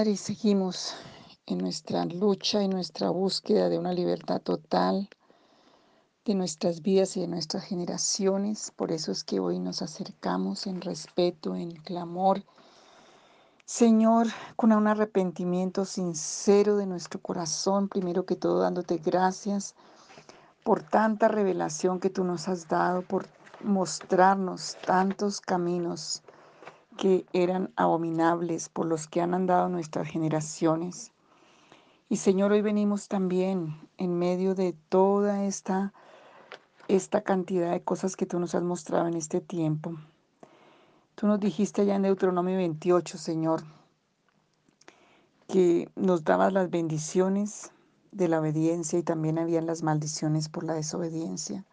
Padre, seguimos en nuestra lucha y nuestra búsqueda de una libertad total de nuestras vidas y de nuestras generaciones. Por eso es que hoy nos acercamos en respeto, en clamor. Señor, con un arrepentimiento sincero de nuestro corazón, primero que todo dándote gracias por tanta revelación que tú nos has dado, por mostrarnos tantos caminos que eran abominables por los que han andado nuestras generaciones. Y Señor, hoy venimos también en medio de toda esta, esta cantidad de cosas que tú nos has mostrado en este tiempo. Tú nos dijiste allá en Deuteronomio 28, Señor, que nos dabas las bendiciones de la obediencia y también habían las maldiciones por la desobediencia.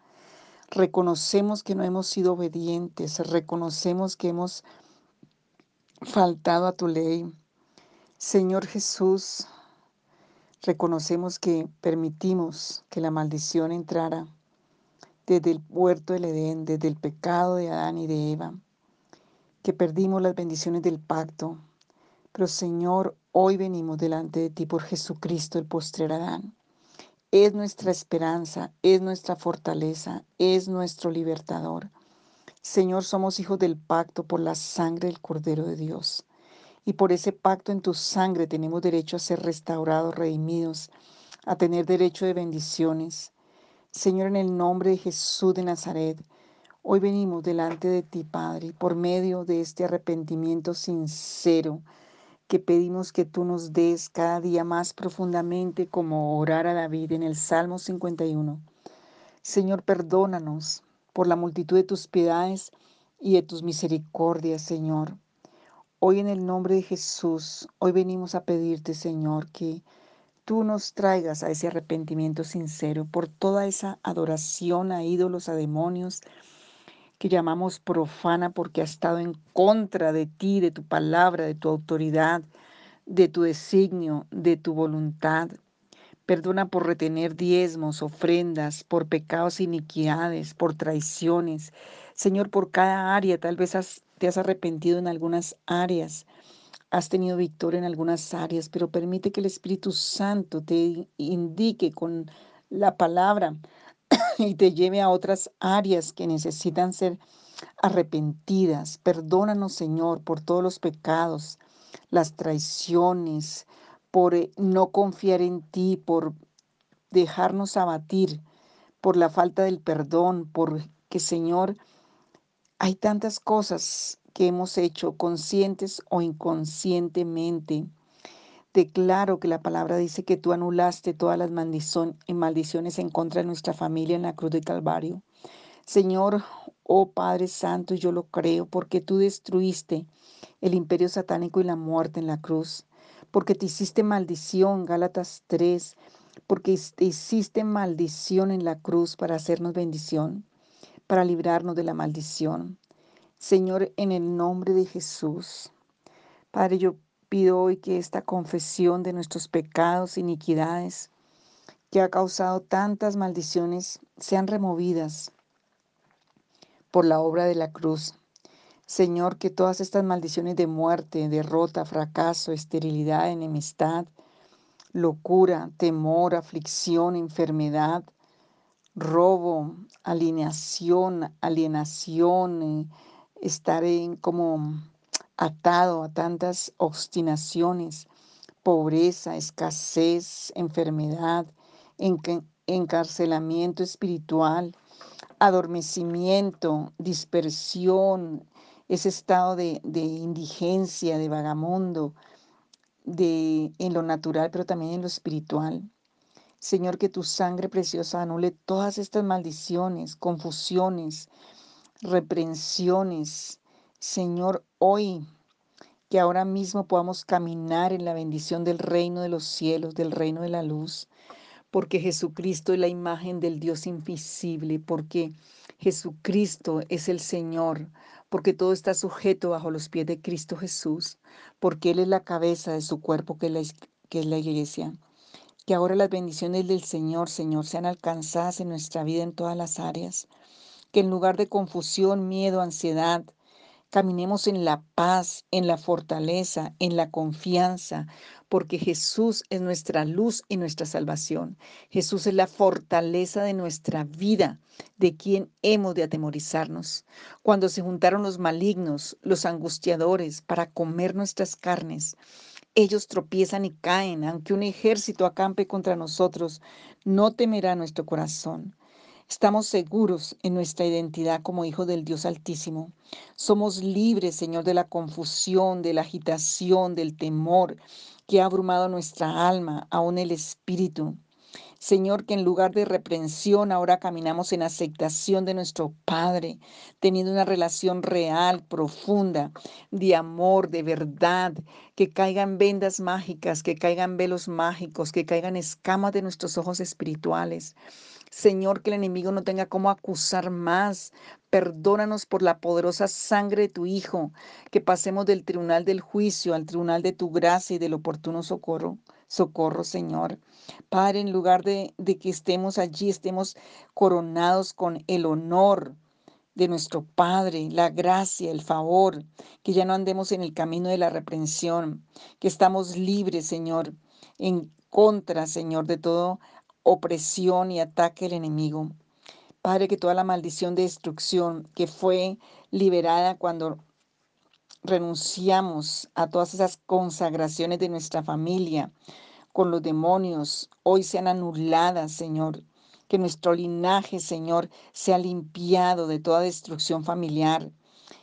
Reconocemos que no hemos sido obedientes, reconocemos que hemos faltado a tu ley. Señor Jesús, reconocemos que permitimos que la maldición entrara desde el puerto del Edén, desde el pecado de Adán y de Eva, que perdimos las bendiciones del pacto. Pero Señor, hoy venimos delante de ti por Jesucristo, el postrer Adán. Es nuestra esperanza, es nuestra fortaleza, es nuestro libertador. Señor, somos hijos del pacto por la sangre del Cordero de Dios. Y por ese pacto en tu sangre tenemos derecho a ser restaurados, redimidos, a tener derecho de bendiciones. Señor, en el nombre de Jesús de Nazaret, hoy venimos delante de ti, Padre, por medio de este arrepentimiento sincero que pedimos que tú nos des cada día más profundamente como orar a David en el Salmo 51. Señor, perdónanos por la multitud de tus piedades y de tus misericordias, Señor. Hoy en el nombre de Jesús, hoy venimos a pedirte, Señor, que tú nos traigas a ese arrepentimiento sincero por toda esa adoración a ídolos, a demonios, que llamamos profana porque ha estado en contra de ti, de tu palabra, de tu autoridad, de tu designio, de tu voluntad. Perdona por retener diezmos, ofrendas, por pecados, iniquidades, por traiciones. Señor, por cada área, tal vez te has arrepentido en algunas áreas, has tenido victoria en algunas áreas, pero permite que el Espíritu Santo te indique con la palabra y te lleve a otras áreas que necesitan ser arrepentidas. Perdónanos, Señor, por todos los pecados, las traiciones, por eh, no confiar en ti, por dejarnos abatir, por la falta del perdón, por que Señor, hay tantas cosas que hemos hecho conscientes o inconscientemente. Declaro que la palabra dice que tú anulaste todas las maldiciones en contra de nuestra familia en la cruz de Calvario. Señor, oh Padre Santo, yo lo creo porque tú destruiste el imperio satánico y la muerte en la cruz porque te hiciste maldición, Gálatas 3, porque te hiciste maldición en la cruz para hacernos bendición, para librarnos de la maldición. Señor, en el nombre de Jesús, Padre, yo pido hoy que esta confesión de nuestros pecados, iniquidades, que ha causado tantas maldiciones, sean removidas por la obra de la cruz. Señor, que todas estas maldiciones de muerte, derrota, fracaso, esterilidad, enemistad, locura, temor, aflicción, enfermedad, robo, alineación, alienación, eh, estar en como atado a tantas obstinaciones, pobreza, escasez, enfermedad, encarcelamiento espiritual, adormecimiento, dispersión, ese estado de, indigencia, de vagamundo, de, en lo natural, pero también en lo espiritual. Señor, que tu sangre preciosa anule todas estas maldiciones, confusiones, reprensiones. Señor, hoy que ahora mismo podamos caminar en la bendición del reino de los cielos, del reino de la luz, porque Jesucristo es la imagen del Dios invisible, porque Jesucristo es el Señor, porque todo está sujeto bajo los pies de Cristo Jesús, porque Él es la cabeza de su cuerpo que es la, iglesia. Que ahora las bendiciones del Señor, Señor, sean alcanzadas en nuestra vida en todas las áreas. Que en lugar de confusión, miedo, ansiedad, Caminemos en la paz, en la fortaleza, en la confianza, porque Jesús es nuestra luz y nuestra salvación. Jesús es la fortaleza de nuestra vida, de quien hemos de atemorizarnos. Cuando se juntaron los malignos, los angustiadores, para comer nuestras carnes, ellos tropiezan y caen, aunque un ejército acampe contra nosotros, no temerá nuestro corazón. Estamos seguros en nuestra identidad como hijos del Dios Altísimo. Somos libres, Señor, de la confusión, de la agitación, del temor que ha abrumado nuestra alma, aún el espíritu. Señor, que en lugar de reprensión ahora caminamos en aceptación de nuestro Padre, teniendo una relación real, profunda, de amor, de verdad, que caigan vendas mágicas, que caigan velos mágicos, que caigan escamas de nuestros ojos espirituales Señor, que el enemigo no tenga cómo acusar más. Perdónanos por la poderosa sangre de tu Hijo, que pasemos del tribunal del juicio al tribunal de tu gracia y del oportuno socorro. Socorro, Señor. Padre, en lugar de, de que estemos allí, estemos coronados con el honor de nuestro Padre, la gracia, el favor, que ya no andemos en el camino de la reprensión, que estamos libres, Señor, en contra, Señor, de todo opresión y ataque del enemigo. Padre, que toda la maldición de destrucción que fue liberada cuando renunciamos a todas esas consagraciones de nuestra familia con los demonios, hoy sean anuladas, Señor. Que nuestro linaje, Señor, sea limpiado de toda destrucción familiar.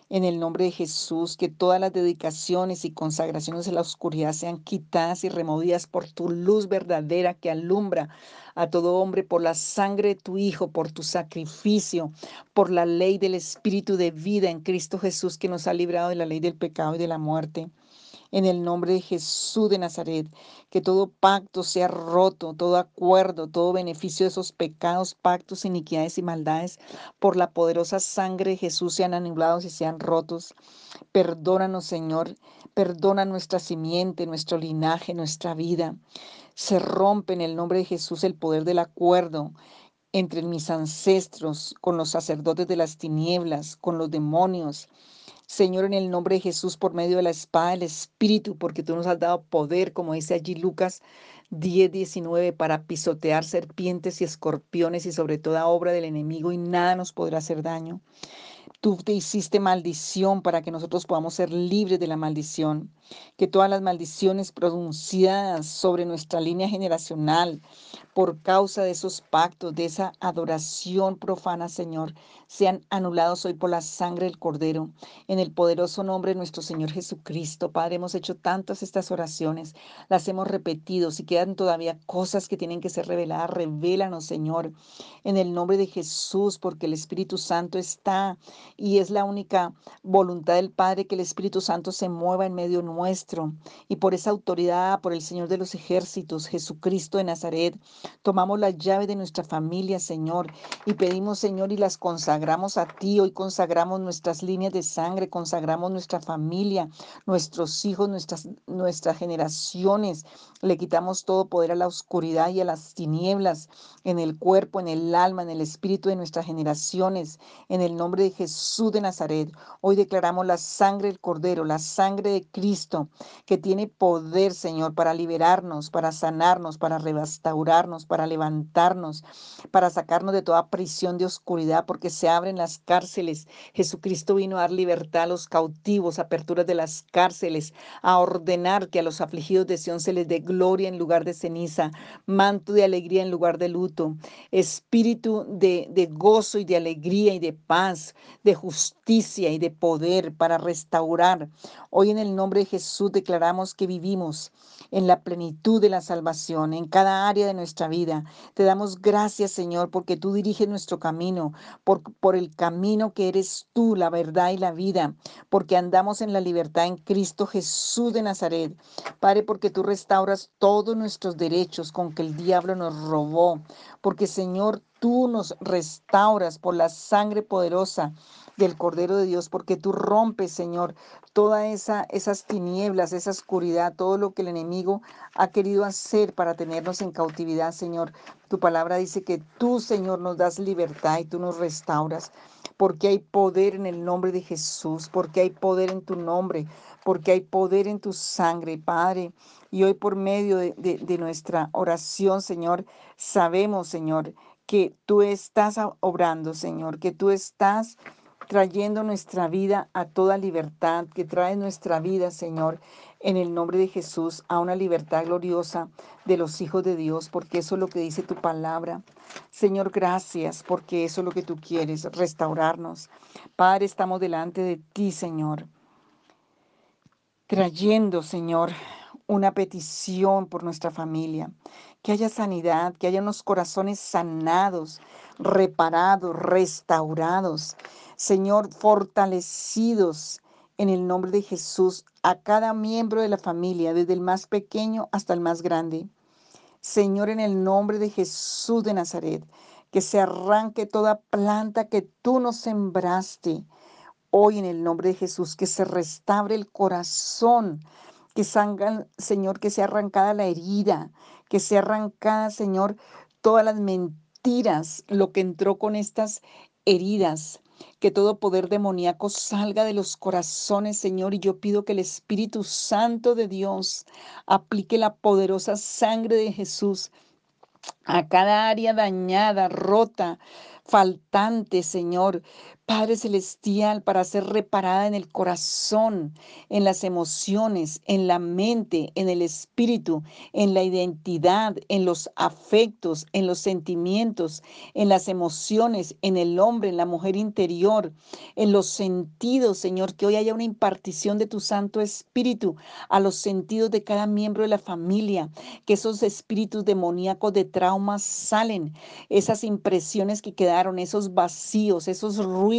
En el nombre de Jesús, que todas las dedicaciones y consagraciones de la oscuridad sean quitadas y removidas por tu luz verdadera que alumbra a todo hombre por la sangre de tu Hijo, por tu sacrificio, por la ley del Espíritu de vida en Cristo Jesús que nos ha librado de la ley del pecado y de la muerte en el nombre de Jesús de Nazaret, que todo pacto sea roto, todo acuerdo, todo beneficio de esos pecados, pactos, iniquidades y maldades, por la poderosa sangre de Jesús sean anulados y sean rotos. Perdónanos, Señor, perdona nuestra simiente, nuestro linaje, nuestra vida. Se rompe en el nombre de Jesús el poder del acuerdo entre mis ancestros, con los sacerdotes de las tinieblas, con los demonios, Señor, en el nombre de Jesús, por medio de la espada del Espíritu, porque tú nos has dado poder, como dice allí Lucas 10, 19, para pisotear serpientes y escorpiones y sobre toda obra del enemigo y nada nos podrá hacer daño. Tú te hiciste maldición para que nosotros podamos ser libres de la maldición. Que todas las maldiciones pronunciadas sobre nuestra línea generacional por causa de esos pactos, de esa adoración profana, Señor, sean anulados hoy por la sangre del Cordero. En el poderoso nombre de nuestro Señor Jesucristo, Padre, hemos hecho tantas estas oraciones, las hemos repetido. Si quedan todavía cosas que tienen que ser reveladas, revélanos, Señor, en el nombre de Jesús, porque el Espíritu Santo está y es la única voluntad del Padre que el Espíritu Santo se mueva en medio nuestro. Y por esa autoridad, por el Señor de los ejércitos, Jesucristo de Nazaret, tomamos la llave de nuestra familia, Señor, y pedimos, Señor, y las consagramos a ti. Hoy consagramos nuestras líneas de sangre, consagramos nuestra familia, nuestros hijos, nuestras, nuestras generaciones. Le quitamos todo poder a la oscuridad y a las tinieblas en el cuerpo, en el alma, en el espíritu de nuestras generaciones. En el nombre de Jesús Jesús de Nazaret. Hoy declaramos la sangre del Cordero, la sangre de Cristo, que tiene poder, Señor, para liberarnos, para sanarnos, para restaurarnos, para levantarnos, para sacarnos de toda prisión de oscuridad, porque se abren las cárceles. Jesucristo vino a dar libertad a los cautivos, aperturas de las cárceles, a ordenar que a los afligidos de Sión se les dé gloria en lugar de ceniza, manto de alegría en lugar de luto, espíritu de, de gozo y de alegría y de paz, de justicia y de poder para restaurar. Hoy en el nombre de Jesús declaramos que vivimos en la plenitud de la salvación, en cada área de nuestra vida. Te damos gracias, Señor, porque tú diriges nuestro camino, por, por el camino que eres tú, la verdad y la vida, porque andamos en la libertad en Cristo Jesús de Nazaret. Padre, porque tú restauras todos nuestros derechos con que el diablo nos robó, porque, Señor, tú nos restauras por la sangre poderosa del Cordero de Dios, porque tú rompes, Señor, toda esa esas tinieblas, esa oscuridad, todo lo que el enemigo ha querido hacer para tenernos en cautividad, Señor. Tu palabra dice que tú, Señor, nos das libertad y tú nos restauras, porque hay poder en el nombre de Jesús, porque hay poder en tu nombre, porque hay poder en tu sangre, Padre. Y hoy por medio de, de nuestra oración, Señor, sabemos, Señor, que tú estás obrando, Señor, que tú estás trayendo nuestra vida a toda libertad, que trae nuestra vida, Señor, en el nombre de Jesús, a una libertad gloriosa de los hijos de Dios, porque eso es lo que dice tu palabra. Señor, gracias, porque eso es lo que tú quieres, restaurarnos. Padre, estamos delante de ti, Señor, trayendo, Señor, una petición por nuestra familia, que haya sanidad, que haya unos corazones sanados, reparados, restaurados, Señor, fortalecidos en el nombre de Jesús a cada miembro de la familia, desde el más pequeño hasta el más grande. Señor, en el nombre de Jesús de Nazaret, que se arranque toda planta que tú nos sembraste. Hoy en el nombre de Jesús, que se restaure el corazón, que salga, Señor, que sea arrancada la herida, que sea arrancada, Señor, todas las mentiras, lo que entró con estas heridas, que todo poder demoníaco salga de los corazones, Señor, y yo pido que el Espíritu Santo de Dios aplique la poderosa sangre de Jesús a cada área dañada, rota, faltante, Señor. Padre Celestial, para ser reparada en el corazón, en las emociones, en la mente, en el espíritu, en la identidad, en los afectos, en los sentimientos, en las emociones, en el hombre, en la mujer interior, en los sentidos, Señor, que hoy haya una impartición de tu Santo Espíritu a los sentidos de cada miembro de la familia, que esos espíritus demoníacos de traumas salen, esas impresiones que quedaron, esos vacíos, esos ruidos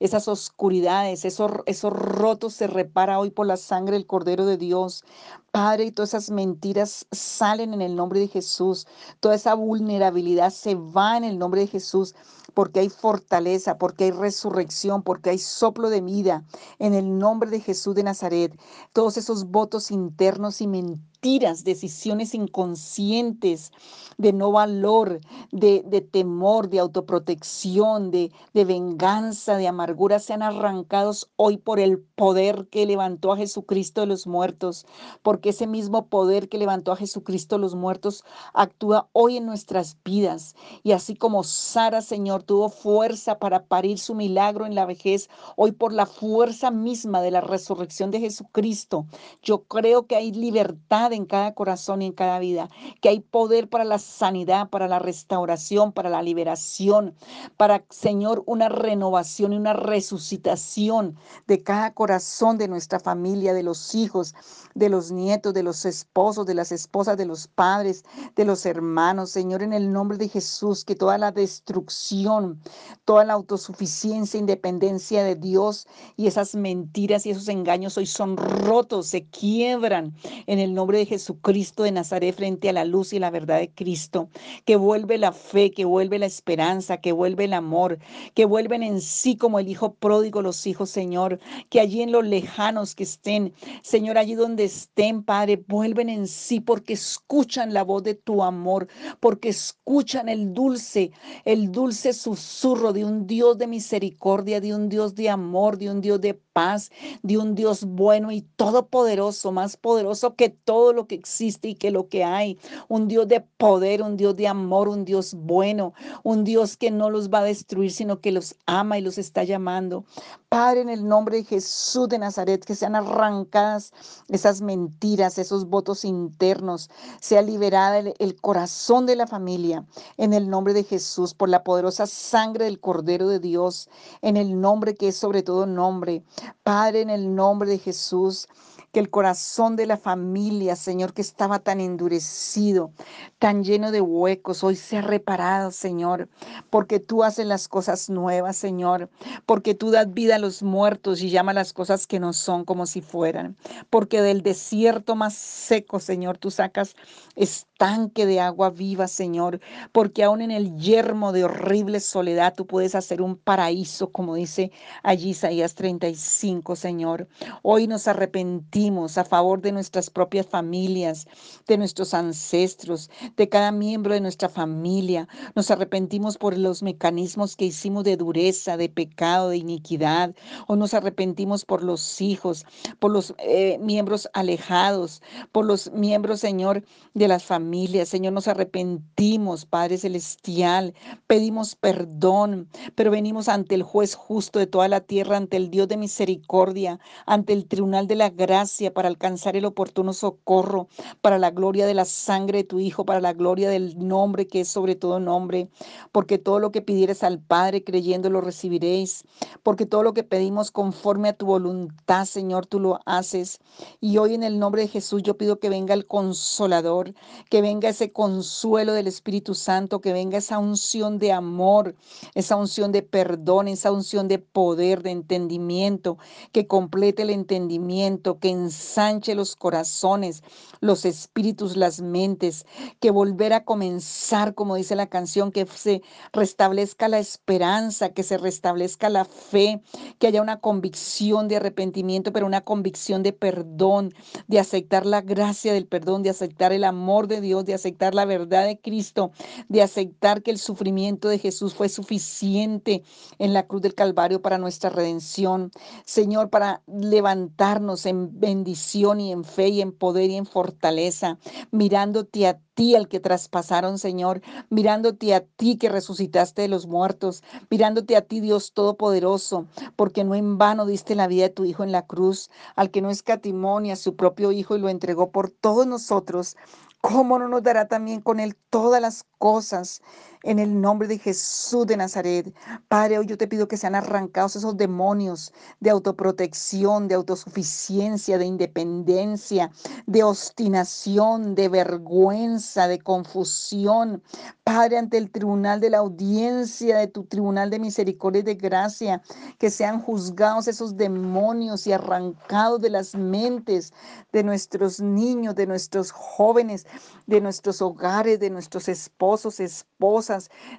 esas oscuridades, esos, esos rotos se repara hoy por la sangre del Cordero de Dios. Padre, y todas esas mentiras salen en el nombre de Jesús. Toda esa vulnerabilidad se va en el nombre de Jesús, porque hay fortaleza, porque hay resurrección, porque hay soplo de vida en el nombre de Jesús de Nazaret. Todos esos votos internos y mentiras mentiras, decisiones inconscientes de no valor, de, temor, de autoprotección, de, de venganza, de amargura, sean arrancados hoy por el poder que levantó a Jesucristo de los muertos, porque ese mismo poder que levantó a Jesucristo de los muertos actúa hoy en nuestras vidas. Y así como Sara, Señor, tuvo fuerza para parir su milagro en la vejez, hoy por la fuerza misma de la resurrección de Jesucristo, yo creo que hay libertad en cada corazón y en cada vida, que hay poder para la sanidad, para la restauración, para la liberación, para, Señor, una renovación y una resucitación de cada corazón de nuestra familia, de los hijos, de los nietos, de los esposos, de las esposas, de los padres, de los hermanos. Señor, en el nombre de Jesús, que toda la destrucción, toda la autosuficiencia, independencia de Dios y esas mentiras y esos engaños hoy son rotos, se quiebran en el nombre de Jesucristo de Nazaret frente a la luz y la verdad de Cristo, que vuelve la fe, que vuelve la esperanza, que vuelve el amor, que vuelven en sí como el Hijo pródigo los hijos, Señor, que allí en los lejanos que estén, Señor, allí donde estén, Padre, vuelven en sí porque escuchan la voz de tu amor, porque escuchan el dulce, el dulce susurro de un Dios de misericordia, de un Dios de amor, de un Dios de paz, de un Dios bueno y todopoderoso, más poderoso que todo lo que existe y que lo que hay. Un Dios de poder, un Dios de amor, un Dios bueno, un Dios que no los va a destruir, sino que los ama y los está llamando. Padre, en el nombre de Jesús de Nazaret, que sean arrancadas esas mentiras, esos votos internos, sea liberada el, el corazón de la familia, en el nombre de Jesús, por la poderosa sangre del Cordero de Dios, en el nombre que es sobre todo nombre. Padre, en el nombre de Jesús, que el corazón de la familia, Señor, que estaba tan endurecido, tan lleno de huecos, hoy se ha reparado, Señor, porque tú haces las cosas nuevas, Señor, porque tú das vida a los muertos y llama las cosas que no son como si fueran, porque del desierto más seco, Señor, tú sacas estanque de agua viva, Señor, porque aún en el yermo de horrible soledad tú puedes hacer un paraíso, como dice allí Isaías 35, Señor. Hoy nos arrepentimos a favor de nuestras propias familias, de nuestros ancestros, de cada miembro de nuestra familia. Nos arrepentimos por los mecanismos que hicimos de dureza, de pecado, de iniquidad. O nos arrepentimos por los hijos, por los eh, miembros alejados, por los miembros, Señor, de las familias. Señor, nos arrepentimos, Padre Celestial. Pedimos perdón, pero venimos ante el juez justo de toda la tierra, ante el Dios de misericordia, ante el tribunal de la gracia para alcanzar el oportuno socorro, para la gloria de la sangre de tu Hijo, para la gloria del nombre que es sobre todo nombre, porque todo lo que pidieres al Padre creyendo lo recibiréis, porque todo lo que pedimos conforme a tu voluntad, Señor, tú lo haces. Y hoy en el nombre de Jesús yo pido que venga el consolador, que venga ese consuelo del Espíritu Santo, que venga esa unción de amor, esa unción de perdón, esa unción de poder, de entendimiento, que complete el entendimiento, que ensanche los corazones, los espíritus, las mentes, que volver a comenzar, como dice la canción, que se restablezca la esperanza, que se restablezca la fe, que haya una convicción de arrepentimiento, pero una convicción de perdón, de aceptar la gracia del perdón, de aceptar el amor de Dios, de aceptar la verdad de Cristo, de aceptar que el sufrimiento de Jesús fue suficiente en la cruz del Calvario para nuestra redención. Señor, para levantarnos en bendición y en fe y en poder y en fortaleza, mirándote a ti al que traspasaron, Señor, mirándote a ti que resucitaste de los muertos, mirándote a ti, Dios Todopoderoso, porque no en vano diste la vida de tu Hijo en la cruz, al que no escatimó ni a su propio Hijo y lo entregó por todos nosotros. ¿Cómo no nos dará también con Él todas las cosas? en el nombre de Jesús de Nazaret. Padre, hoy yo te pido que sean arrancados esos demonios de autoprotección, de autosuficiencia, de independencia, de obstinación, de vergüenza, de confusión. Padre, ante el tribunal de la audiencia, de tu tribunal de misericordia y de gracia, que sean juzgados esos demonios y arrancados de las mentes de nuestros niños, de nuestros jóvenes, de nuestros hogares, de nuestros esposos, esposas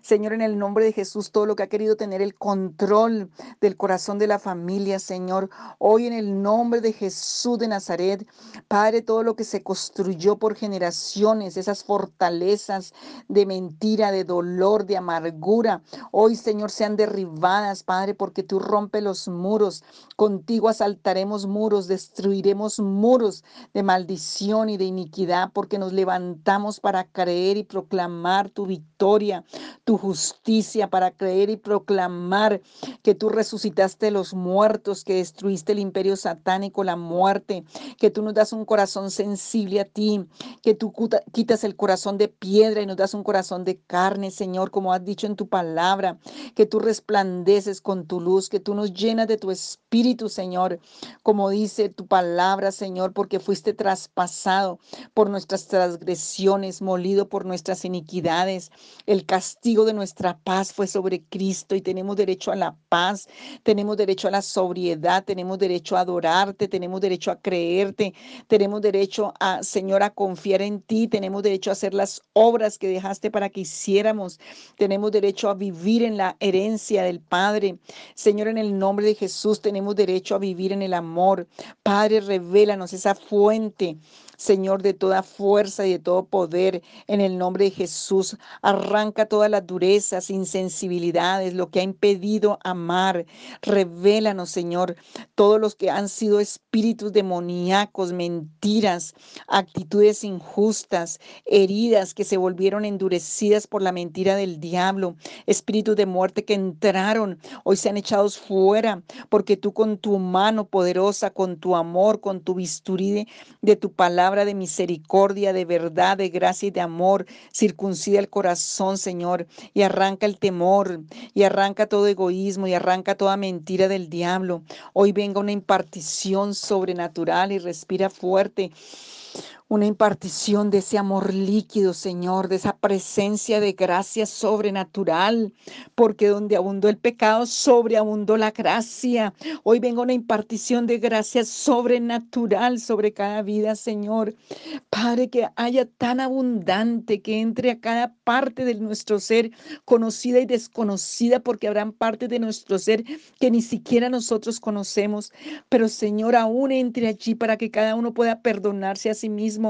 Señor, en el nombre de Jesús, todo lo que ha querido tener el control del corazón de la familia, Señor, hoy en el nombre de Jesús de Nazaret, Padre, todo lo que se construyó por generaciones, esas fortalezas de mentira, de dolor, de amargura, hoy, Señor, sean derribadas, Padre, porque tú rompes los muros. Contigo asaltaremos muros, destruiremos muros de maldición y de iniquidad, porque nos levantamos para creer y proclamar tu victoria tu justicia para creer y proclamar que tú resucitaste los muertos, que destruiste el imperio satánico, la muerte, que tú nos das un corazón sensible a ti, que tú quitas el corazón de piedra y nos das un corazón de carne, Señor, como has dicho en tu palabra, que tú resplandeces con tu luz, que tú nos llenas de tu espíritu, Señor, como dice tu palabra, Señor, porque fuiste traspasado por nuestras transgresiones, molido por nuestras iniquidades. El castigo de nuestra paz fue sobre Cristo y tenemos derecho a la paz, tenemos derecho a la sobriedad, tenemos derecho a adorarte, tenemos derecho a creerte, tenemos derecho a, Señor, a confiar en ti, tenemos derecho a hacer las obras que dejaste para que hiciéramos, tenemos derecho a vivir en la herencia del Padre. Señor, en el nombre de Jesús tenemos derecho a vivir en el amor. Padre, revélanos esa fuente Señor, de toda fuerza y de todo poder, en el nombre de Jesús. Arranca todas las durezas, insensibilidades, lo que ha impedido amar. Revélanos, Señor, todos los que han sido espíritus demoníacos, mentiras, actitudes injustas, heridas que se volvieron endurecidas por la mentira del diablo, espíritus de muerte que entraron, hoy se han echados fuera, porque tú con tu mano poderosa, con tu amor, con tu bisturí de, de tu palabra, de misericordia, de verdad, de gracia y de amor. Circuncida el corazón, Señor, y arranca el temor, y arranca todo egoísmo, y arranca toda mentira del diablo. Hoy venga una impartición sobrenatural y respira fuerte una impartición de ese amor líquido, Señor, de esa presencia de gracia sobrenatural, porque donde abundó el pecado, sobreabundó la gracia. Hoy vengo una impartición de gracia sobrenatural sobre cada vida, Señor. Padre, que haya tan abundante que entre a cada parte de nuestro ser, conocida y desconocida, porque habrán partes de nuestro ser que ni siquiera nosotros conocemos. Pero, Señor, aún entre allí para que cada uno pueda perdonarse a sí mismo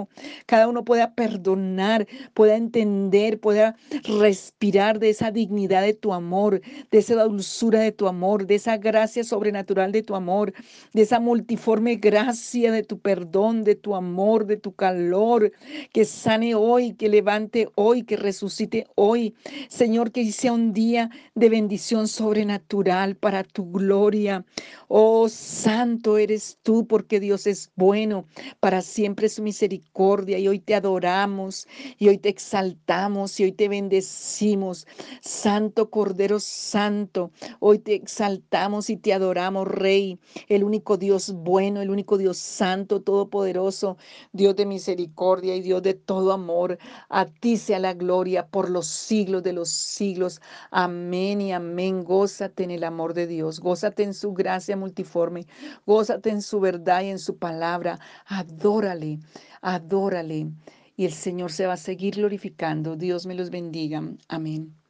cada uno pueda perdonar, pueda entender, pueda respirar de esa dignidad de tu amor, de esa dulzura de tu amor, de esa gracia sobrenatural de tu amor, de esa multiforme gracia de tu perdón, de tu amor, de tu calor, que sane hoy, que levante hoy, que resucite hoy. Señor, que sea un día de bendición sobrenatural para tu gloria. Oh, santo eres tú, porque Dios es bueno, para siempre su misericordia y hoy te adoramos y hoy te exaltamos y hoy te bendecimos. Santo Cordero Santo, hoy te exaltamos y te adoramos, Rey, el único Dios bueno, el único Dios santo, todopoderoso, Dios de misericordia y Dios de todo amor. A ti sea la gloria por los siglos de los siglos. Amén y amén. Gózate en el amor de Dios, gózate en su gracia multiforme, gózate en su verdad y en su palabra. Adórale adórale y el Señor se va a seguir glorificando. Dios me los bendiga. Amén.